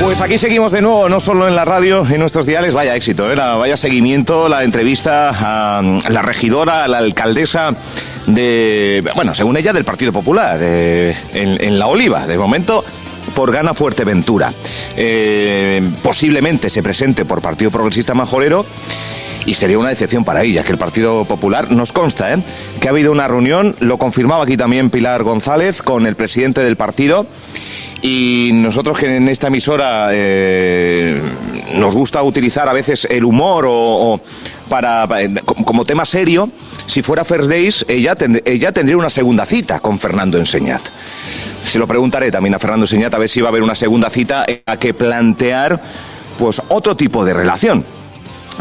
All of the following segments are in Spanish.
Pues aquí seguimos de nuevo, no solo en la radio, en nuestros diales, vaya éxito, ¿eh? vaya seguimiento, la entrevista a la regidora, a la alcaldesa de, bueno, según ella, del Partido Popular, eh, en, La Oliva. De momento, por Gana Fuerteventura. Eh, posiblemente se presente por Partido Progresista Majorero y sería una decepción para ella, que el Partido Popular nos consta ¿eh? que ha habido una reunión, lo confirmaba aquí también Pilar González con el presidente del partido y nosotros que en esta emisora eh, nos gusta utilizar a veces el humor o, para, como tema serio, si fuera First Days, ella, ella tendría una segunda cita con Fernando Enseñat. Se lo preguntaré también a Fernando Enseñat a ver si va a haber una segunda cita a que plantear pues otro tipo de relación.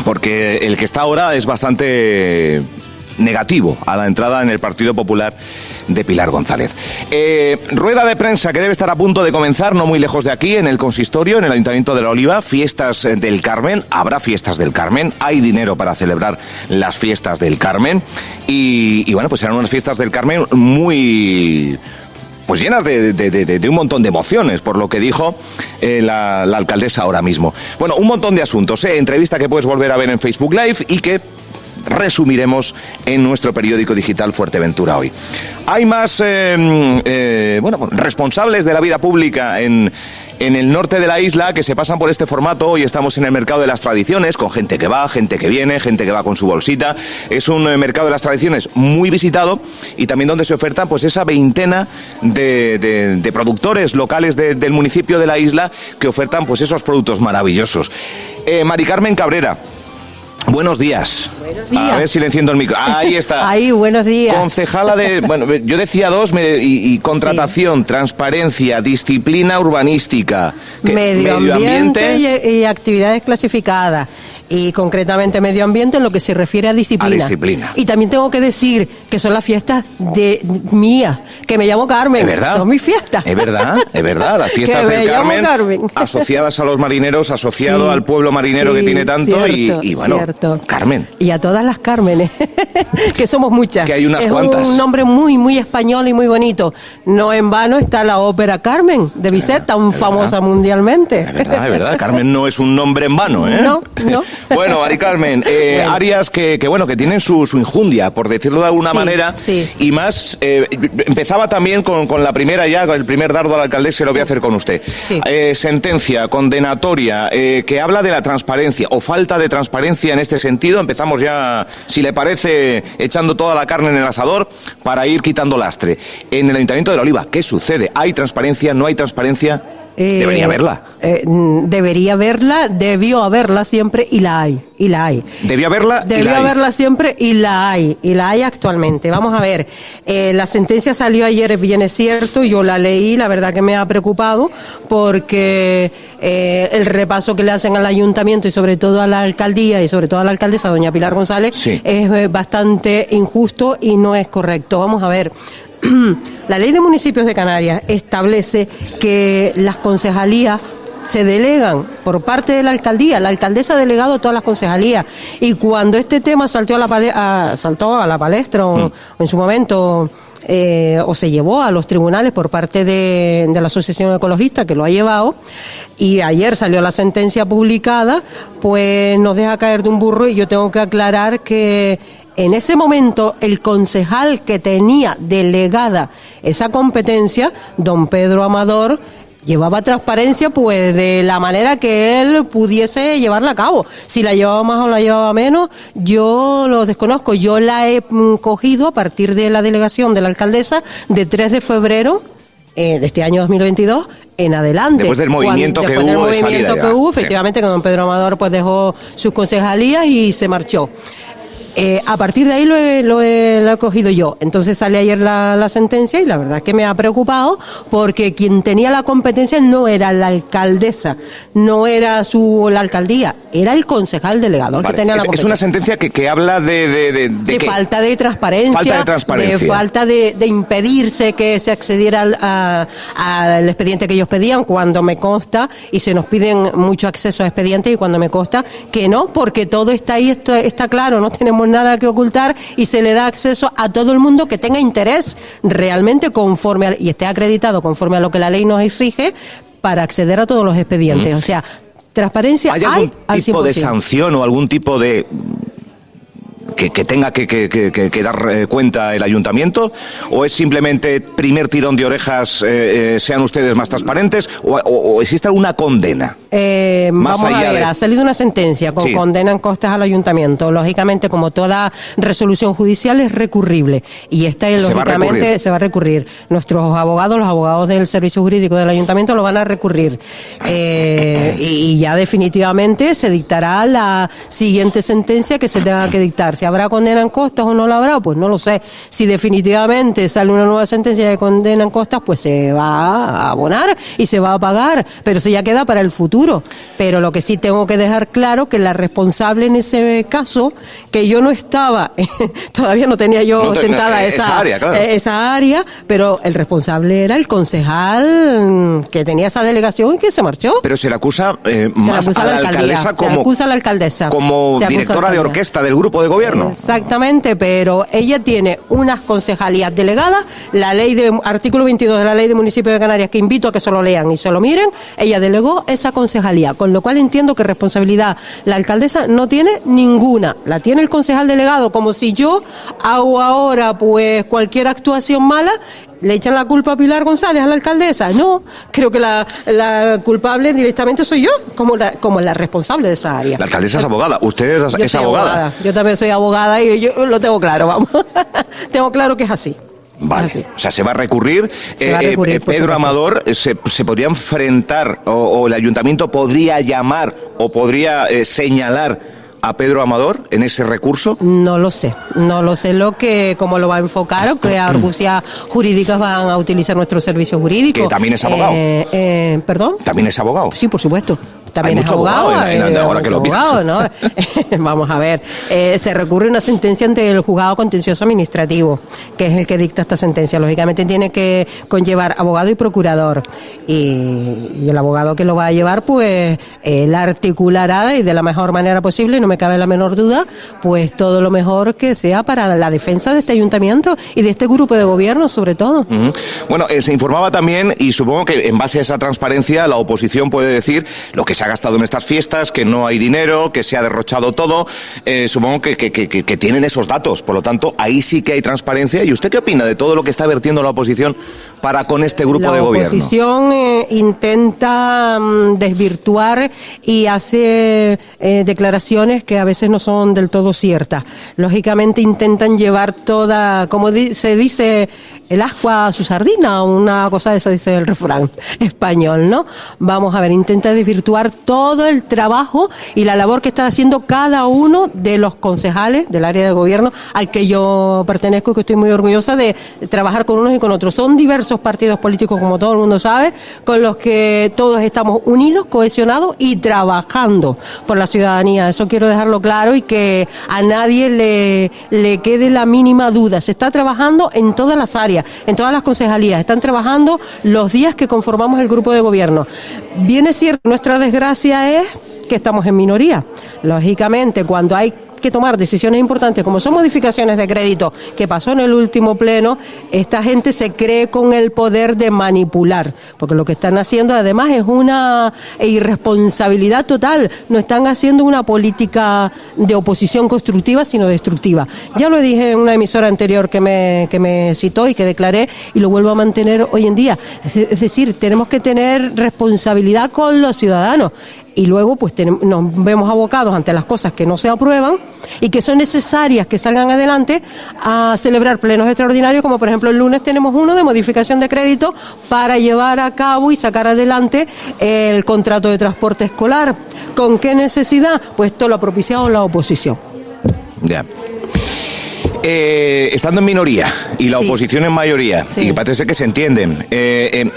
Porque el que está ahora es bastante negativo a la entrada en el Partido Popular de Pilar González. Eh, rueda de prensa que debe estar a punto de comenzar, no muy lejos de aquí, en el consistorio, en el Ayuntamiento de la Oliva, fiestas del Carmen, habrá fiestas del Carmen, hay dinero para celebrar las fiestas del Carmen. Y, bueno, pues serán unas fiestas del Carmen muy pues llenas de, un montón de emociones, por lo que dijo eh, la, alcaldesa ahora mismo. Bueno, un montón de asuntos, ¿eh? entrevista que puedes volver a ver en Facebook Live y que resumiremos en nuestro periódico digital Fuerteventura hoy. Hay más eh, eh, bueno, responsables de la vida pública en, en el norte de la isla que se pasan por este formato. Hoy estamos en el mercado de las tradiciones, con gente que va, gente que viene, gente que va con su bolsita. Es un eh, mercado de las tradiciones muy visitado y también donde se oferta pues esa veintena de, productores locales del municipio de la isla que ofertan pues esos productos maravillosos. Mari Carmen Cabrera, Buenos días. Buenos días. A ver si le enciendo el micro. Ahí está. Ahí, buenos días. Concejala de. Bueno, yo decía dos, y, contratación, transparencia, disciplina urbanística. medio, ambiente, y, actividades clasificadas y concretamente medio ambiente en lo que se refiere a disciplina. disciplina. Y también tengo que decir que son las fiestas de mías, que me llamo Carmen. ¿Es verdad? Son mis fiestas. Es verdad, es verdad. Las fiestas del Carmen, asociadas a los marineros, asociado al pueblo marinero que tiene tanto y, bueno, Carmen. Y a todas las Cármenes, que somos muchas. Que hay unas es cuantas. un nombre muy, muy español y muy bonito. No en vano está la ópera Carmen de Bizet, tan famosa mundialmente. Es verdad, es verdad. Carmen no es un nombre en vano, ¿eh? No, no. Bueno, Mari Carmen, eh, áreas que, bueno, que tienen su, injundia, por decirlo de alguna manera, y más, eh, empezaba también con, la primera ya, con el primer dardo a la alcaldesa, lo voy a hacer con usted. Eh, sentencia condenatoria que habla de la transparencia o falta de transparencia en este sentido. Empezamos ya, si le parece, echando toda la carne en el asador para ir quitando lastre. En el Ayuntamiento de la Oliva, ¿qué sucede? ¿Hay transparencia? ¿No hay transparencia? Debería eh, haberla. Eh, debería haberla, debió haberla siempre y la hay, y la hay. Debió haberla. Debió haberla siempre y la hay, y la hay actualmente. Vamos a ver, eh, la sentencia salió ayer, bien es cierto, yo la leí, la verdad que me ha preocupado porque el repaso que le hacen al ayuntamiento y sobre todo a la alcaldía y sobre todo a la alcaldesa, doña Pilar González, es bastante injusto y no es correcto. Vamos a ver. la ley de municipios de Canarias establece que las concejalías se delegan por parte de la alcaldía. La alcaldesa ha delegado todas las concejalías. Y cuando este tema saltó a la, saltó a la palestra o, mm. en su momento eh, o se llevó a los tribunales por parte de, de, la Asociación Ecologista que lo ha llevado y ayer salió la sentencia publicada, pues nos deja caer de un burro y yo tengo que aclarar que en ese momento el concejal que tenía delegada esa competencia, don Pedro Amador, llevaba transparencia pues de la manera que él pudiese llevarla a cabo. Si la llevaba más o la llevaba menos, yo lo desconozco. Yo la he mm, cogido a partir de la delegación de la alcaldesa de 3 de febrero eh, de este año 2022 en adelante. Después del movimiento que hubo. movimiento que hubo, efectivamente, que don Pedro Amador pues dejó sus concejalías y se marchó. Eh, a partir de ahí lo he, lo, he, cogido yo. Entonces sale ayer la, la, sentencia y la verdad es que me ha preocupado porque quien tenía la competencia no era la alcaldesa, no era su la alcaldía, era el concejal delegado el que tenía la competencia. Es una sentencia que, que habla de... De, de, falta de transparencia. Falta de transparencia. De falta de, impedirse que se accediera al, expediente que ellos pedían cuando me consta y se nos piden mucho acceso a expedientes y cuando me consta que no, porque todo está ahí, esto está claro, no tenemos tenemos nada que ocultar y se le da acceso a todo el mundo que tenga interés realmente conforme y esté acreditado conforme a lo que la ley nos exige para acceder a todos los expedientes. O sea, transparencia ¿Hay algún tipo de sanción o algún tipo de que, tenga que, dar eh, cuenta el ayuntamiento? ¿O es simplemente primer tirón de orejas, eh, eh, sean ustedes más transparentes? ¿O, existe alguna condena? Vamos a ver, ha salido una sentencia con condena en costas al ayuntamiento. Lógicamente, como toda resolución judicial, es recurrible. Y esta, lógicamente, se va a recurrir. Nuestros abogados, los abogados del servicio jurídico del ayuntamiento, lo van a recurrir. y ya definitivamente se dictará la siguiente sentencia que se tenga que dictar habrá condena en costas o no la habrá, pues no lo sé. Si definitivamente sale una nueva sentencia de condena en costas, pues se va a abonar y se va a pagar, pero eso ya queda para el futuro. Pero lo que sí tengo que dejar claro que la responsable en ese caso, que yo no estaba, todavía no tenía yo tentada esa, esa, área, eh, esa área, pero el responsable era el concejal que tenía esa delegación y que se marchó. Pero se le acusa eh, más a la, alcaldesa como, acusa a la alcaldesa. como directora de orquesta del grupo de gobierno. Exactamente, pero ella tiene unas concejalías delegadas, la ley de artículo 22 de la ley de municipio de Canarias que invito a que se lo lean y se lo miren, ella delegó esa concejalía, con lo cual entiendo que responsabilidad la alcaldesa no tiene ninguna, la tiene el concejal delegado, como si yo hago ahora pues cualquier actuación mala le echan la culpa a Pilar González, a la alcaldesa. No, creo que la, culpable directamente soy yo, como la, como la responsable de esa área. La alcaldesa es abogada, usted es, abogada. Yo también soy abogada y yo lo tengo claro, vamos. tengo claro que es así. Vale, o sea, se va a recurrir. Eh, eh, Pedro Amador eh, se, podría enfrentar o, el ayuntamiento podría llamar o podría señalar a Pedro Amador en ese recurso? No lo sé, no lo sé lo que, cómo lo va a enfocar o qué argucias jurídicas van a utilizar nuestro servicio jurídico. Que también es abogado. Eh, eh, ¿Perdón? También es abogado. Sí, por supuesto también es abogado. ahora que lo ¿no? Vamos a ver, eh, se recurre una sentencia ante el juzgado contencioso administrativo, que es el que dicta esta sentencia. Lógicamente tiene que conllevar abogado y procurador. Y, el abogado que lo va a llevar, pues, la articulará y de la mejor manera posible, no me cabe la menor duda, pues todo lo mejor que sea para la defensa de este ayuntamiento y de este grupo de gobierno, sobre todo. Bueno, eh, se informaba también, y supongo que en base a esa transparencia, la oposición puede decir lo que se ha gastado en estas fiestas, que no hay dinero, que se ha derrochado todo. Eh, supongo que, que, tienen esos datos. Por lo tanto, ahí sí que hay transparencia. ¿Y usted qué opina de todo lo que está vertiendo la oposición para con este grupo de gobierno? La oposición eh, intenta mm, desvirtuar y hace eh, declaraciones que a veces no son del todo ciertas. Lógicamente intentan llevar toda, como se dice, el ascua a su sardina, una cosa de eso dice el refrán español, ¿no? Vamos a ver, intenta desvirtuar todo el trabajo y la labor que está haciendo cada uno de los concejales del área de gobierno al que yo pertenezco y que estoy muy orgullosa de trabajar con unos y con otros. Son diversos partidos políticos, como todo el mundo sabe, con los que todos estamos unidos, cohesionados y trabajando por la ciudadanía. Eso quiero dejarlo claro y que a nadie le, le quede la mínima duda. Se está trabajando en todas las áreas, en todas las concejalías. Están trabajando los días que conformamos el grupo de gobierno. Bien cierto, nuestra desgracia gracia es que estamos en minoría. Lógicamente, cuando hay que tomar decisiones importantes, como son modificaciones de crédito, que pasó en el último pleno, esta gente se cree con el poder de manipular, porque lo que están haciendo además es una irresponsabilidad total, no están haciendo una política de oposición constructiva, sino destructiva. Ya lo dije en una emisora anterior que me, que me citó y que declaré, y lo vuelvo a mantener hoy en día. Es decir, tenemos que tener responsabilidad con los ciudadanos y luego pues nos vemos abocados ante las cosas que no se aprueban y que son necesarias que salgan adelante a celebrar plenos extraordinarios, como por ejemplo el lunes tenemos uno de modificación de crédito para llevar a cabo y sacar adelante el contrato de transporte escolar. ¿Con qué necesidad? Pues esto lo ha propiciado la oposición. Ya. Eh, estando en minoría y la oposición en mayoría, y parece que se entienden, eh, eh,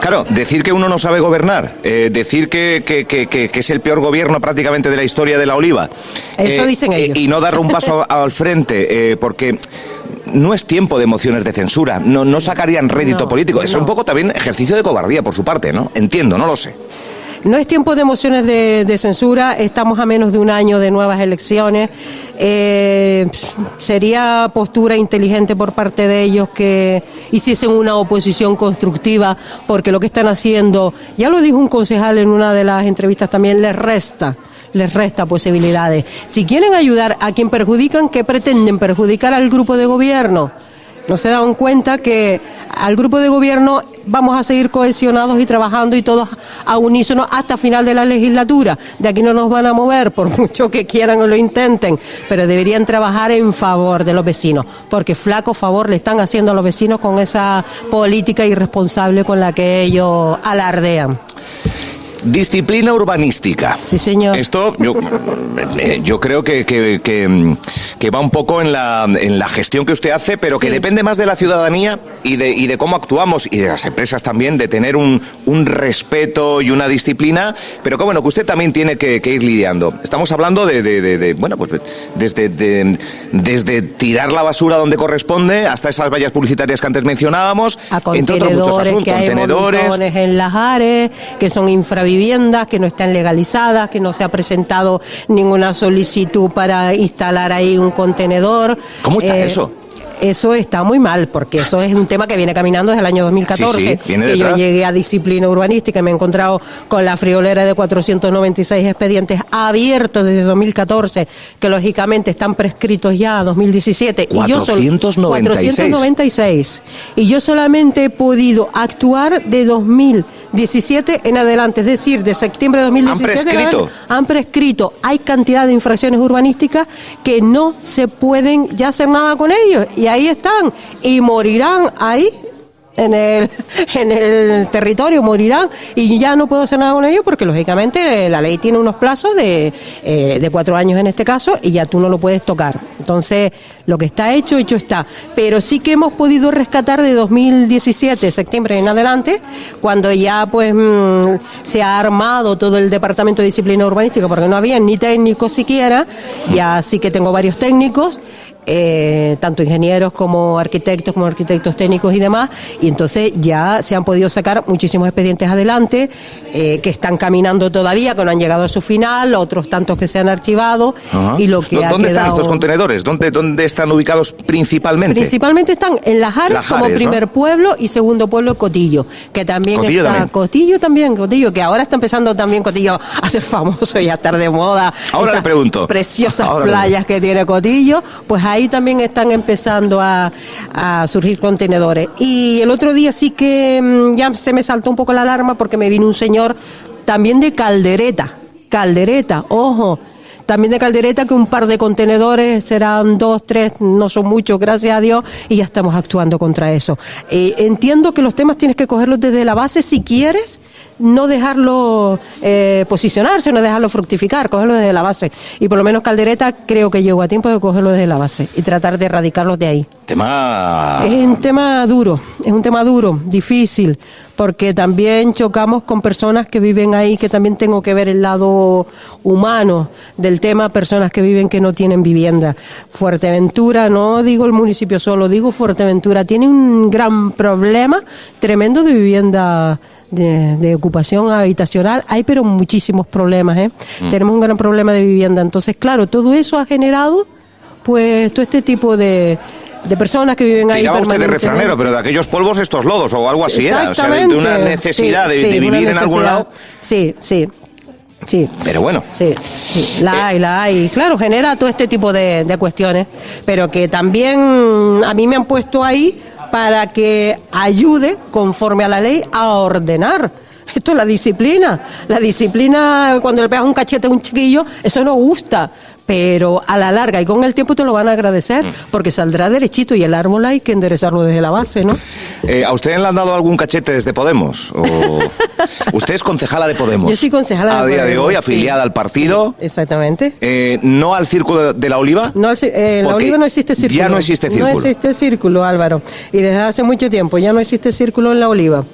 claro, decir que uno no sabe gobernar, decir que, es el peor gobierno prácticamente de la historia de la oliva, Eso dicen ellos. y no dar un paso al frente, porque no es tiempo de mociones de censura, no, no sacarían rédito político. Es un poco también ejercicio de cobardía por su parte, ¿no? Entiendo, no lo sé. No es tiempo de mociones de, censura, estamos a menos de un año de nuevas elecciones. Eh, sería postura inteligente por parte de ellos que hiciesen una oposición constructiva, porque lo que están haciendo, ya lo dijo un concejal en una de las entrevistas también, les resta les resta posibilidades. Si quieren ayudar a quien perjudican, ¿qué pretenden? ¿Perjudicar al grupo de gobierno? No se dan cuenta que al grupo de gobierno vamos a seguir cohesionados y trabajando y todos a unísono hasta final de la legislatura. De aquí no nos van a mover por mucho que quieran o lo intenten, pero deberían trabajar en favor de los vecinos, porque flaco favor le están haciendo a los vecinos con esa política irresponsable con la que ellos alardean. Disciplina urbanística. Sí, señor. Esto yo, eh, yo creo que, que, que, que va un poco en la, en la gestión que usted hace, pero que Sí. depende más de la ciudadanía y de, y de cómo actuamos y de las empresas también, de tener un, un respeto y una disciplina, pero que bueno, que usted también tiene que, que ir lidiando. Estamos hablando de, de, de- de, bueno, pues desde, de- desde tirar la basura donde corresponde hasta esas vallas publicitarias que antes mencionábamos, a entre otros muchos asuntos, que hay contenedores. en las áreas, que son infraviviendas, que no están legalizadas, que no se ha presentado ninguna solicitud para instalar ahí un contenedor. Eh, ¿Cómo está eso? Eso está muy mal, porque eso es un tema que viene caminando desde el año 2014, Sí, sí, viene que yo llegué a disciplina urbanística y me he encontrado con la friolera de 496 expedientes abiertos desde 2014, que lógicamente están prescritos ya a 2017. Y yo sol- 496. 496. Y yo solamente he podido actuar de 2017 en adelante, es decir, de septiembre de 2017 en prescrito? han prescrito. Hay cantidad de infracciones urbanísticas que no se pueden ya hacer nada con ellos. Y ahí están. Y morirán ahí. En el, en el territorio morirán y ya no puedo hacer nada con ellos porque lógicamente la ley tiene unos plazos de, eh, de cuatro años en este caso y ya tú no lo puedes tocar. Entonces, lo que está hecho, hecho está. Pero sí que hemos podido rescatar de 2017, septiembre en adelante, cuando ya pues mm, se ha armado todo el Departamento de Disciplina Urbanística, porque no había ni técnicos siquiera, ya sí que tengo varios técnicos, eh, tanto ingenieros como arquitectos, como arquitectos técnicos y demás, y entonces ya se han podido sacar muchísimos expedientes adelante, eh, que están caminando todavía, que no han llegado a su final, otros tantos que se han archivado, Ajá. y lo que ¿Dó- ha ¿Dónde están quedado- estos contenedores? ¿Dónde, ¿Dónde están ubicados principalmente? Principalmente están en Las Ares, Las como primer pueblo y segundo pueblo Cotillo, que también Cotillo está también. Cotillo también, Cotillo, que ahora está empezando también Cotillo a ser famoso y a estar de moda. Ahora le pregunto. Preciosas Ahora playas que tiene Cotillo, pues ahí también están empezando a, surgir contenedores. Y el otro día sí que mm, ya se me saltó un poco la alarma porque me vino un señor también de Caldereta, Caldereta, ojo. También de Caldereta, que un par de contenedores serán dos, tres, no son muchos, gracias a Dios, y ya estamos actuando contra eso. Eh, entiendo que los temas tienes que cogerlos desde la base si quieres, no dejarlo eh, posicionarse, no dejarlo fructificar, cogerlo desde la base. Y por lo menos Caldereta creo que llegó a tiempo de cogerlo desde la base y tratar de erradicarlos de ahí. Tema... Es un tema duro, es un tema duro, difícil, porque también chocamos con personas que viven ahí, que también tengo que ver el lado humano del tema, personas que viven que no tienen vivienda. Fuerteventura, no digo el municipio solo, digo Fuerteventura, tiene un gran problema tremendo de vivienda. De, de ocupación habitacional hay pero muchísimos problemas ¿eh? tenemos un gran problema de vivienda entonces claro todo eso ha generado pues todo este tipo de, de personas que viven ahí usted de refranero, pero de aquellos polvos estos lodos o algo así era. O sea, de, de una necesidad Sí, de, sí, de vivir en algún necesidad. lado. Sí, sí, sí. Pero bueno. Sí, sí, la hay, la hay. Claro, genera todo este tipo de, de cuestiones, pero que también a mí me han puesto ahí para que ayude, conforme a la ley, a ordenar. Esto es la disciplina. La disciplina, cuando le pegas un cachete a un chiquillo, eso no gusta. Pero a la larga y con el tiempo te lo van a agradecer, Mm. porque saldrá derechito y el árbol hay que enderezarlo desde la base, ¿no? Eh, ¿A usted le han dado algún cachete desde Podemos? ¿O usted es concejala de Podemos? Yo soy concejala A de día de hoy, sí. afiliada al partido. Sí, exactamente. Eh, ¿No al Círculo de la Oliva? No, eh, la oliva no existe círculo. ya no existe círculo. No existe círculo, Álvaro. Y desde hace mucho tiempo ya no existe círculo en la oliva.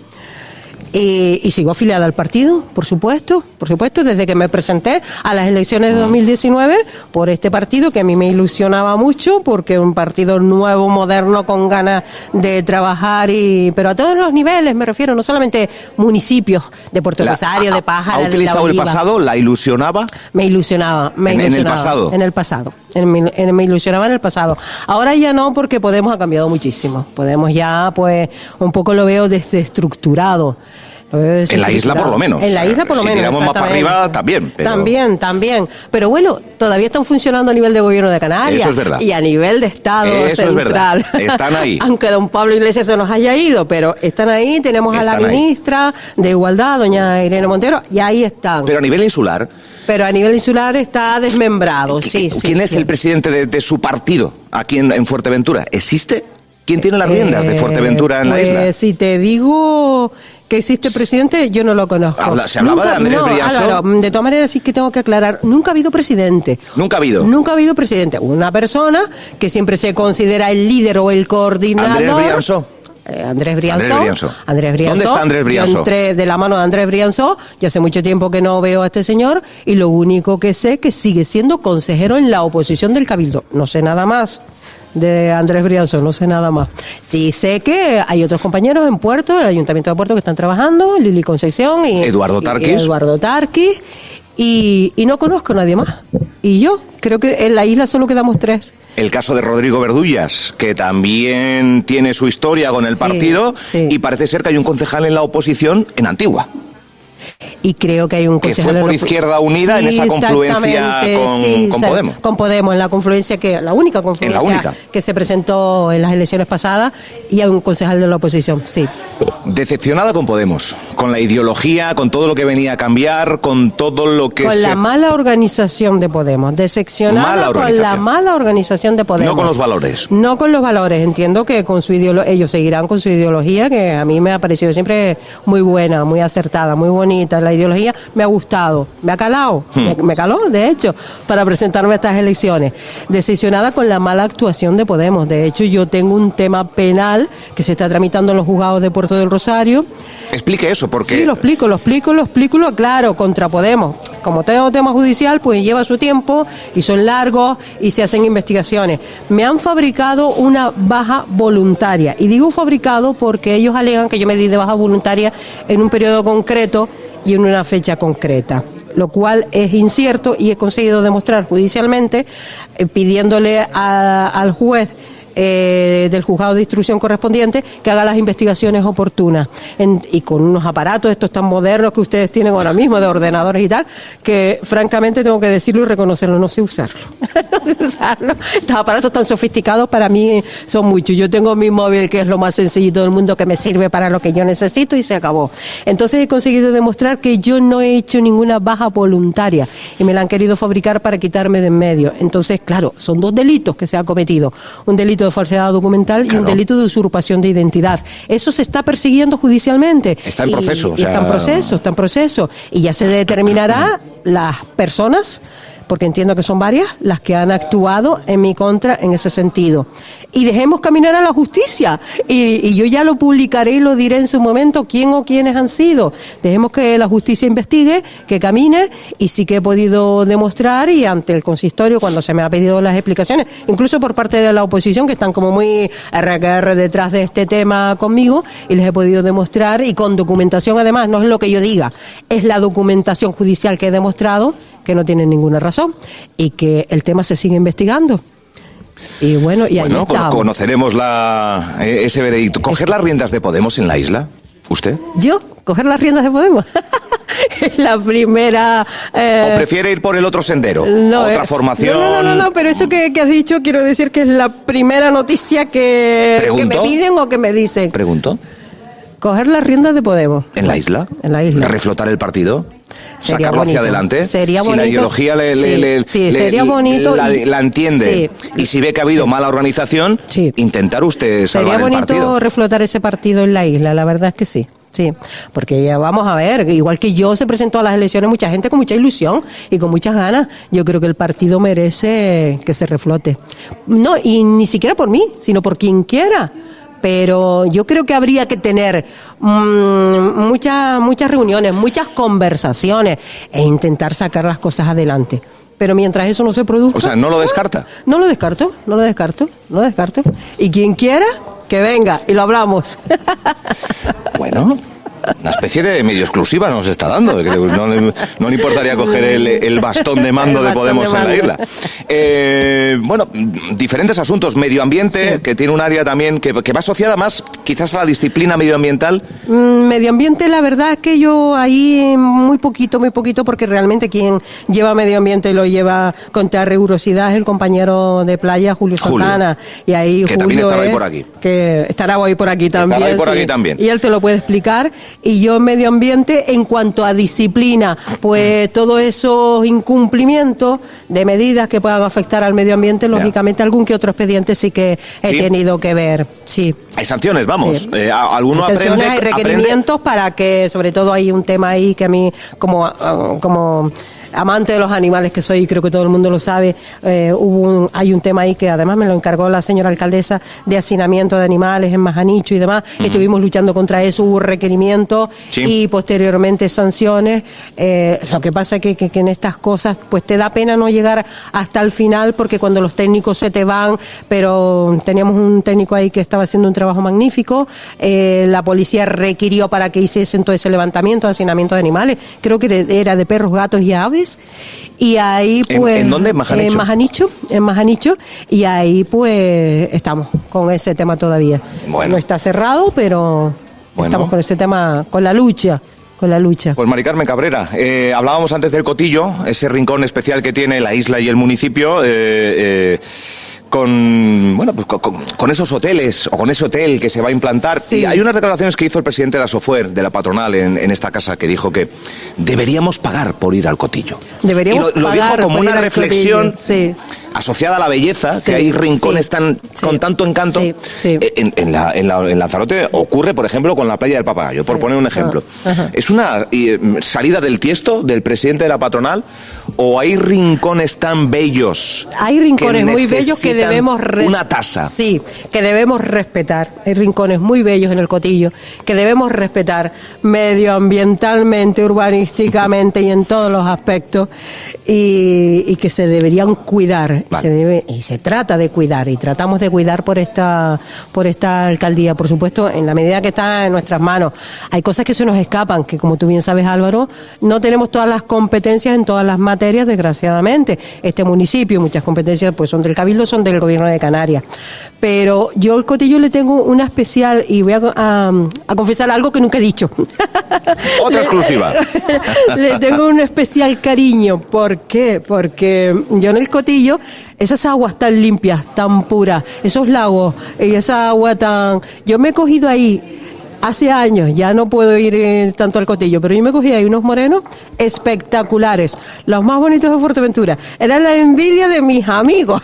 Y, y, sigo afiliada al partido, por supuesto, por supuesto, desde que me presenté a las elecciones de 2019 por este partido que a mí me ilusionaba mucho, porque un partido nuevo, moderno, con ganas de trabajar, y pero a todos los niveles, me refiero, no solamente municipios de Puerto Rosario, de Pájara, ¿Ha utilizado de el pasado? ¿La ilusionaba? Me ilusionaba, me en, ilusionaba. En el pasado. En el pasado. En, en, me ilusionaba en el pasado. Ahora ya no, porque Podemos ha cambiado muchísimo. Podemos ya, pues, un poco lo veo desestructurado. En la isla por lo menos. En la isla por lo si menos. tiramos más para arriba también. Pero... También, también. Pero bueno, todavía están funcionando a nivel de gobierno de Canarias. Eso es verdad. Y a nivel de Estado Eso central. Es verdad. Están ahí. Aunque don Pablo Iglesias se nos haya ido, pero están ahí. Tenemos están a la ministra ahí. de Igualdad, doña Irene Montero, y ahí están. Pero a nivel insular. Pero a nivel insular está desmembrado, sí. ¿Quién sí, es sí. el presidente de, de, su partido aquí en, en Fuerteventura? ¿Existe? ¿Quién tiene las riendas eh, de Fuerteventura en pues, la isla? Si te digo que existe presidente, yo no lo conozco. Habla, se hablaba nunca, de Andrés no. Álvaro, de todas maneras sí que tengo que aclarar, nunca ha habido presidente. Nunca ha habido. Nunca ha habido presidente. Una persona que siempre se considera el líder o el coordinador. Andrés. Eh, Andrés Brianzo. Andrés Brianzo. ¿Dónde está Andrés Brianzo? Yo entré de la mano de Andrés Brianzo. Yo hace mucho tiempo que no veo a este señor y lo único que sé que sigue siendo consejero en la oposición del Cabildo. No sé nada más de Andrés Brianzo, no sé nada más. Sí sé que hay otros compañeros en Puerto, el Ayuntamiento de Puerto que están trabajando, Lili Concepción y Eduardo Tarquis. y Eduardo Tarquis y, y, no conozco a nadie más. Y yo creo que en la isla solo quedamos tres. El caso de Rodrigo Verdullas, que también tiene su historia con el Sí, partido sí. y parece ser que hay un concejal en la oposición en Antigua. Y creo que hay un Que fue por Izquierda Unida en esa confluencia con- sí, con sa- Podemos. Con Podemos, en la confluencia que, la única confluencia única. que se presentó en las elecciones pasadas y hay un concejal de la oposición, sí. Decepcionada con Podemos, con la ideología, con todo lo que venía a cambiar, con todo lo que con se... la mala organización de Podemos, decepcionada con la mala organización de Podemos. No con los valores. No con los valores, entiendo que con su ideolo ellos seguirán con su ideología, que a mí me ha parecido siempre muy buena, muy acertada, muy bonita. La ideología me ha gustado, me ha calado, Hmm. me, me caló, de hecho, para presentarme a estas elecciones. Decepcionada con la mala actuación de Podemos. De hecho, yo tengo un tema penal que se está tramitando en los juzgados de Puerto del Rosario. Explique eso, porque... Sí, lo explico, lo explico, lo explico, lo claro, contra Podemos. Como tengo tema judicial, pues lleva su tiempo y son largos y se hacen investigaciones. Me han fabricado una baja voluntaria. Y digo fabricado porque ellos alegan que yo me di de baja voluntaria en un periodo concreto y en una fecha concreta lo cual es incierto y he conseguido demostrar judicialmente eh, pidiéndole a- al juez eh, del juzgado de instrucción correspondiente que haga las investigaciones oportunas. En- y con unos aparatos estos tan modernos que ustedes tienen ahora mismo de ordenadores y tal que francamente tengo que decirlo y reconocerlo no sé usarlo. No sé usarlo. Estos aparatos tan sofisticados para mí son muchos yo tengo mi móvil que es lo más sencillito del mundo que me sirve para lo que yo necesito y se acabó. Entonces he conseguido demostrar que yo no he hecho ninguna baja voluntaria y me la han querido fabricar para quitarme de en medio. Entonces claro son dos delitos que se ha cometido. Un delito de falsedad documental y un delito de usurpación de identidad. Eso se está persiguiendo judicialmente. Está en proceso, y o sea- está en proceso, está en proceso. Y ya se determinará las personas porque entiendo que son varias las que han actuado en mi contra en ese sentido. Y dejemos caminar a la justicia. Y, y yo ya lo publicaré y lo diré en su momento quién o quiénes han sido. Dejemos que la justicia investigue, que camine, y sí que he podido demostrar, y ante el consistorio, cuando se me ha pedido las explicaciones, incluso por parte de la oposición, que están como muy RQR detrás de este tema conmigo, y les he podido demostrar, y con documentación además, no es lo que yo diga, es la documentación judicial que he demostrado que no tienen ninguna razón y que el tema se sigue investigando. Y bueno, y ahí Bueno, estamos. conoceremos la, eh, ese veredicto. ¿Coger las riendas de Podemos en la isla? ¿Usted? Yo, coger las riendas de Podemos. es la primera. eh, ¿O prefiere ir por el otro sendero? no, Otra eh, formación. No, no, no, no, pero eso que, que has dicho, quiero decir que es la primera noticia que, que me piden o que me dicen. Pregunto. Coger las riendas de Podemos. ¿En la isla? En la isla. ¿Reflotar el partido? Sería ¿Sacarlo hacia adelante? Sería si la ideología le, sí, le- sí, le- sería bonito la, y- la entiende sí. y si ve que ha habido mala organización, Sí. intentar usted salvar Sería el bonito partido. reflotar ese partido en la isla, la verdad es que sí. Sí, porque ya vamos a ver, igual que yo se presentó a las elecciones mucha gente con mucha ilusión y con muchas ganas. Yo creo que el partido merece que se reflote. No, y ni siquiera por mí, sino por quien quiera. Pero yo creo que habría que tener mm, muchas, muchas reuniones, muchas conversaciones e intentar sacar las cosas adelante. Pero mientras eso no se produzca... O sea, ¿no lo descarta? No lo descarto, no lo descarto, no lo descarto. Y quien quiera, que venga y lo hablamos. Bueno, una especie de medio exclusiva nos está dando. No, le- no le importaría coger el, el bastón de mando de Podemos de en la isla. Eh, bueno, diferentes asuntos. Medio ambiente, Sí. que tiene un área también que, que va asociada más quizás a la disciplina medioambiental. Mm, Medio ambiente, la verdad es que yo ahí muy poquito, muy poquito, porque realmente quien lleva medio ambiente lo lleva con toda rigurosidad es el compañero de playa, Julio Julio. Santana. Y ahí Que Julio también estará ahí por aquí. Que estará hoy por aquí Estará también. ahí por sí. aquí también. Y él te lo puede explicar. Y yo en medio ambiente, en cuanto a disciplina, pues todos esos incumplimientos de medidas que puedan afectar al medio ambiente, lógicamente algún que otro expediente sí que he Sí. tenido que ver. Sí. Hay sanciones, vamos. Sí. Eh, a- alguno Hay sanciones, aprende, hay aprende- requerimientos para que, sobre todo hay un tema ahí que a mí, como, ah, como amante de los animales que soy, creo que todo el mundo lo sabe, eh, hubo un- hay un tema ahí que además me lo encargó la señora alcaldesa de hacinamiento de animales en Majanicho y demás. Estuvimos luchando contra eso, hubo requerimientos Sí. y posteriormente sanciones. Eh, lo que pasa es que, que- que en estas cosas pues te da pena no llegar hasta el final porque cuando los técnicos se te van, pero teníamos un técnico ahí que estaba haciendo un trabajo magnífico, eh, la policía requirió para que hiciesen todo ese levantamiento, hacinamiento de animales, creo que era de perros, gatos y aves, y ahí ¿En- pues... en dónde? ¿En Majanicho? En Majanicho, en Majanicho, y ahí pues estamos con ese tema todavía. Bueno. No está cerrado, pero Bueno. estamos con ese tema, con la lucha, con la lucha. Pues Mari Carmen Cabrera, eh, hablábamos antes del Cotillo, ese rincón especial que tiene la isla y el municipio, eh, eh, con, bueno, pues con, con- esos hoteles o con ese hotel que se va a implantar. Sí. Y hay unas declaraciones que hizo el presidente de la Sofuer, de la patronal, en, en esta casa, que dijo que deberíamos pagar por ir al Cotillo. Deberíamos y lo, lo dijo como por una ir al reflexión Cotillo, sí. Asociada a la belleza, Sí, que hay rincones sí, tan, sí. con tanto encanto. Sí, sí. Eh, En, en la- en la- en Lanzarote ocurre, por ejemplo, con la playa del Papagayo, por poner un ejemplo. Ah. ¿Es una eh, salida del tiesto del presidente de la patronal o hay rincones tan bellos? Hay rincones muy bellos que debemos Una tasa. Sí, que debemos respetar. Hay rincones muy bellos en el Cotillo que debemos respetar medioambientalmente, urbanísticamente y en todos los aspectos y, y que se deberían cuidar. Y se debe y se trata de cuidar y tratamos de cuidar por esta por esta alcaldía, por supuesto, en la medida que está en nuestras manos. Hay cosas que se nos escapan, que como tú bien sabes, Álvaro, no tenemos todas las competencias en todas las materias, desgraciadamente. Este municipio, muchas competencias pues son del Cabildo, son del Gobierno de Canarias. Pero yo al Cotillo le tengo una especial, y voy a, a- a confesar algo que nunca he dicho. Otra exclusiva. Le tengo un especial cariño. ¿Por qué? Porque yo en el cotillo, esas aguas tan limpias, tan puras, esos lagos y esa agua tan... Yo me he cogido ahí hace años, ya no puedo ir eh, tanto al cotillo, pero yo me cogí ahí unos morenos espectaculares, los más bonitos de Fuerteventura. Era la envidia de mis amigos.